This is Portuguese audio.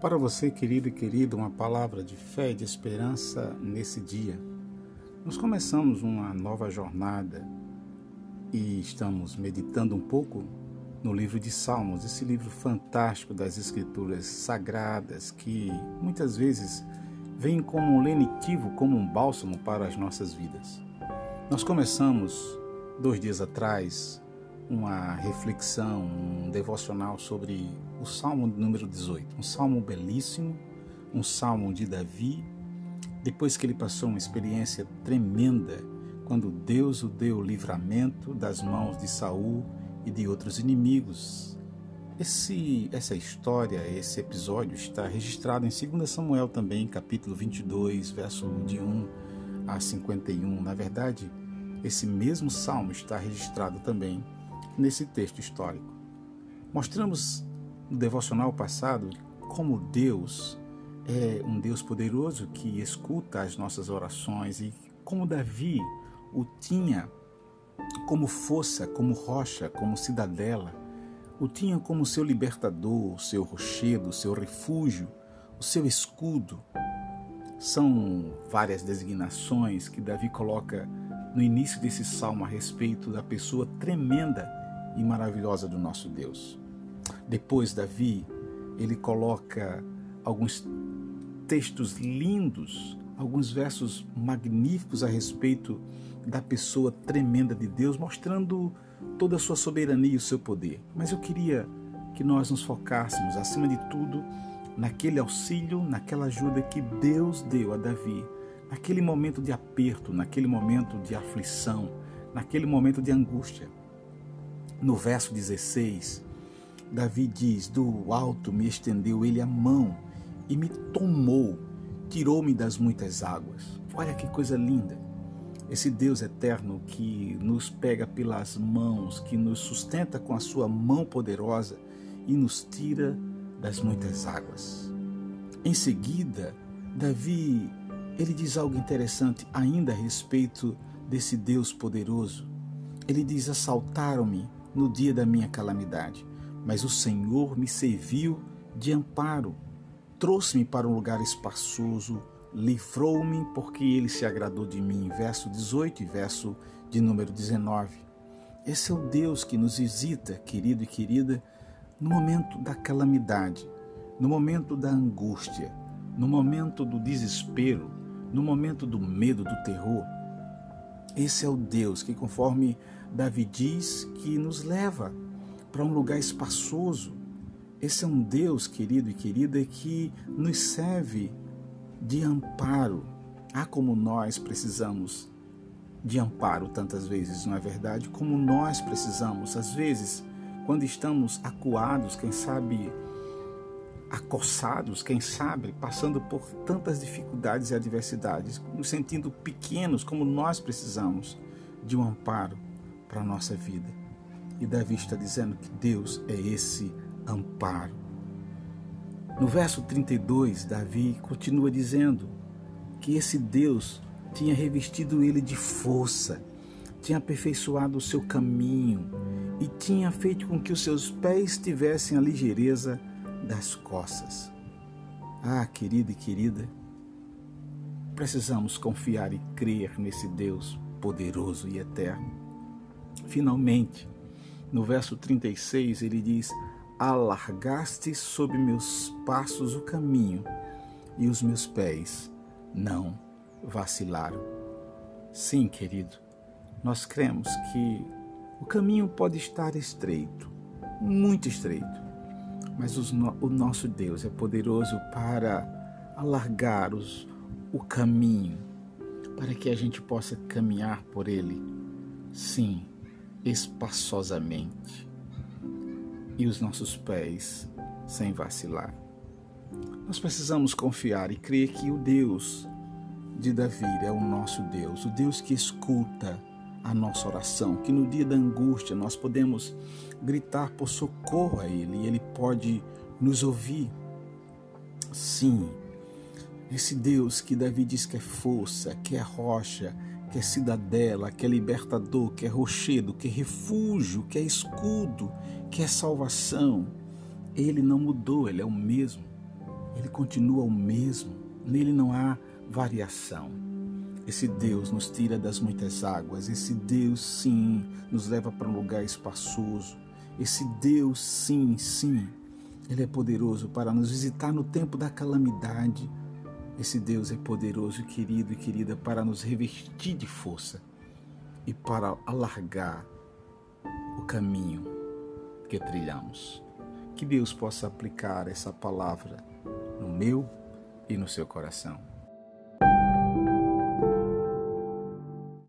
Para você, querido e querida, uma palavra de fé e de esperança nesse dia. Nós começamos uma nova jornada e estamos meditando um pouco no livro de Salmos, esse livro fantástico das Escrituras sagradas que muitas vezes vem como um lenitivo, como um bálsamo para as nossas vidas. Nós começamos dois dias atrás uma reflexão, um devocional sobre o Salmo número 18, um salmo belíssimo, um salmo de Davi, depois que ele passou uma experiência tremenda quando Deus o deu livramento das mãos de Saul e de outros inimigos. Esse, essa história, esse episódio está registrado em 2 Samuel também, capítulo 22, verso de 1 a 51. Na verdade, esse mesmo salmo está registrado também nesse texto histórico. Mostramos no devocional passado como Deus é um Deus poderoso que escuta as nossas orações e como Davi o tinha como força, como rocha, como cidadela, o tinha como seu libertador, seu rochedo, seu refúgio, o seu escudo. São várias designações que Davi coloca no início desse salmo a respeito da pessoa tremenda e maravilhosa do nosso Deus. Depois, Davi, ele coloca alguns textos lindos, alguns versos magníficos a respeito da pessoa tremenda de Deus, mostrando toda a sua soberania e o seu poder. Mas eu queria que nós nos focássemos, acima de tudo, naquele auxílio, naquela ajuda que Deus deu a Davi, naquele momento de aperto, naquele momento de aflição, naquele momento de angústia. No verso 16, Davi diz: Do alto me estendeu ele a mão e me tomou, tirou-me das muitas águas. Olha que coisa linda! Esse Deus eterno que nos pega pelas mãos, que nos sustenta com a sua mão poderosa e nos tira das muitas águas. Em seguida, Davi, ele diz algo interessante ainda a respeito desse Deus poderoso. Ele diz: Assaltaram-me no dia da minha calamidade, mas o Senhor me serviu de amparo, trouxe-me para um lugar espaçoso, livrou-me porque ele se agradou de mim. Verso 18 e verso de número 19. Esse é o Deus que nos visita, querido e querida, no momento da calamidade, no momento da angústia, no momento do desespero, no momento do medo, do terror. Esse é o Deus que, conforme Davi diz que nos leva para um lugar espaçoso. Esse é um Deus, querido e querida, que nos serve de amparo. Ah, como nós precisamos de amparo tantas vezes, não é verdade? Como nós precisamos, às vezes, quando estamos acuados, quem sabe acossados, quem sabe passando por tantas dificuldades e adversidades, nos sentindo pequenos, como nós precisamos de um amparo para a nossa vida. E Davi está dizendo que Deus é esse amparo. No verso 32, Davi continua dizendo que esse Deus tinha revestido ele de força, tinha aperfeiçoado o seu caminho e tinha feito com que os seus pés tivessem a ligeireza das costas. Ah, querido e querida, precisamos confiar e crer nesse Deus poderoso e eterno Finalmente, no verso 36, ele diz: Alargaste sob meus passos o caminho, e os meus pés não vacilaram. Sim, querido, nós cremos que o caminho pode estar estreito, muito estreito, mas o nosso Deus é poderoso para alargar os, o caminho, para que a gente possa caminhar por ele. Sim, espaçosamente e os nossos pés sem vacilar. Nós precisamos confiar e crer que o Deus de Davi é o nosso Deus, o Deus que escuta a nossa oração, que no dia da angústia nós podemos gritar por socorro a Ele e Ele pode nos ouvir. Sim, esse Deus que Davi diz que é força, que é rocha, que é cidadela, que é libertador, que é rochedo, que é refúgio, que é escudo, que é salvação. Ele não mudou, ele é o mesmo. ele continua o mesmo, nele não há variação. Esse Deus nos tira das muitas águas, esse Deus, sim, nos leva para um lugar espaçoso. Esse Deus, sim, sim, ele é poderoso para nos visitar no tempo da calamidade. Esse Deus é poderoso, querido e querida, para nos revestir de força e para alargar o caminho que trilhamos. Que Deus possa aplicar essa palavra no meu e no seu coração.